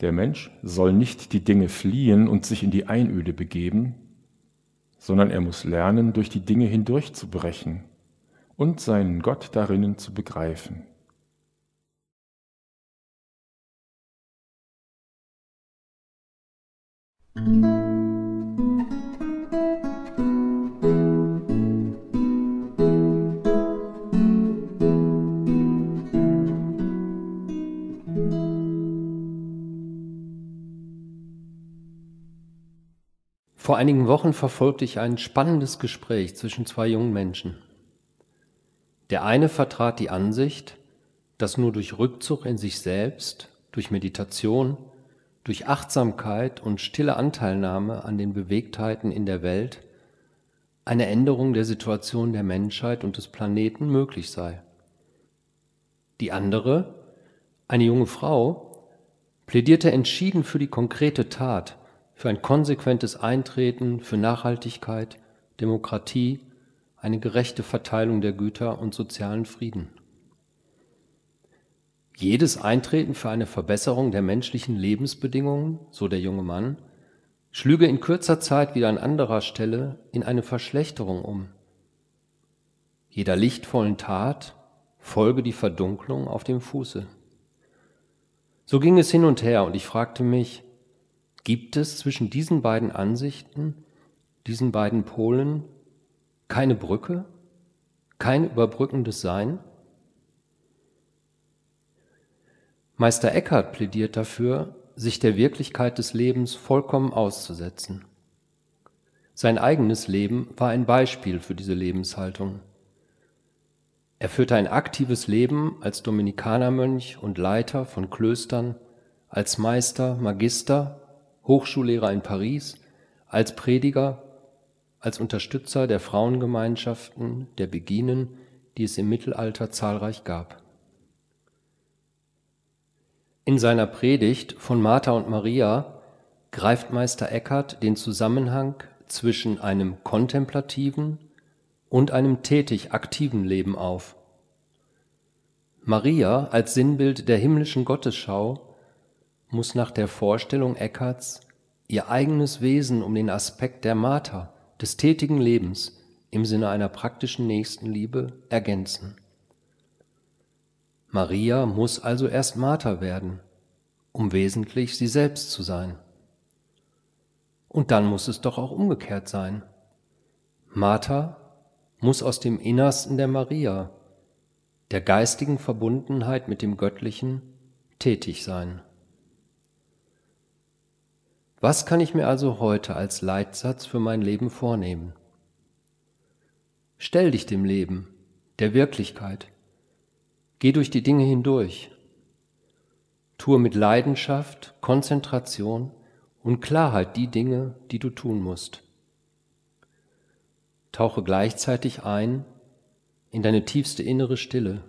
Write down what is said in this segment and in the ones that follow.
Der Mensch soll nicht die Dinge fliehen und sich in die Einöde begeben, sondern er muss lernen, durch die Dinge hindurchzubrechen und seinen Gott darinnen zu begreifen. Vor einigen Wochen verfolgte ich ein spannendes Gespräch zwischen zwei jungen Menschen. Der eine vertrat die Ansicht, dass nur durch Rückzug in sich selbst, durch Meditation, durch Achtsamkeit und stille Anteilnahme an den Bewegtheiten in der Welt eine Änderung der Situation der Menschheit und des Planeten möglich sei. Die andere, eine junge Frau, plädierte entschieden für die konkrete Tat, für ein konsequentes Eintreten für Nachhaltigkeit, Demokratie, eine gerechte Verteilung der Güter und sozialen Frieden. Jedes Eintreten für eine Verbesserung der menschlichen Lebensbedingungen, so der junge Mann, schlüge in kürzer Zeit wieder an anderer Stelle in eine Verschlechterung um. Jeder lichtvollen Tat folge die Verdunklung auf dem Fuße. So ging es hin und her und ich fragte mich, Gibt es zwischen diesen beiden Ansichten, diesen beiden Polen, keine Brücke, kein überbrückendes Sein? Meister Eckhart plädiert dafür, sich der Wirklichkeit des Lebens vollkommen auszusetzen. Sein eigenes Leben war ein Beispiel für diese Lebenshaltung. Er führte ein aktives Leben als Dominikanermönch und Leiter von Klöstern, als Meister, Magister Hochschullehrer in Paris, als Prediger, als Unterstützer der Frauengemeinschaften der Beginen, die es im Mittelalter zahlreich gab. In seiner Predigt von Martha und Maria greift Meister Eckhart den Zusammenhang zwischen einem kontemplativen und einem tätig aktiven Leben auf. Maria als Sinnbild der himmlischen Gottesschau muss nach der Vorstellung Eckarts ihr eigenes Wesen um den Aspekt der Martha, des tätigen Lebens im Sinne einer praktischen Nächstenliebe ergänzen. Maria muss also erst Martha werden, um wesentlich sie selbst zu sein. Und dann muss es doch auch umgekehrt sein. Martha muss aus dem Innersten der Maria, der geistigen Verbundenheit mit dem Göttlichen, tätig sein. Was kann ich mir also heute als Leitsatz für mein Leben vornehmen? Stell dich dem Leben, der Wirklichkeit. Geh durch die Dinge hindurch. Tue mit Leidenschaft, Konzentration und Klarheit die Dinge, die du tun musst. Tauche gleichzeitig ein in deine tiefste innere Stille,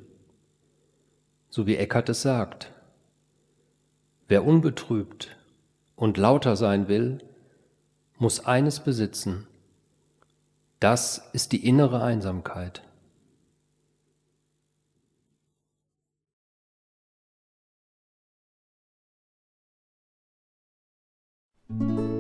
so wie Eckhart es sagt. Wer unbetrübt, und lauter sein will, muss eines besitzen. Das ist die innere Einsamkeit. Musik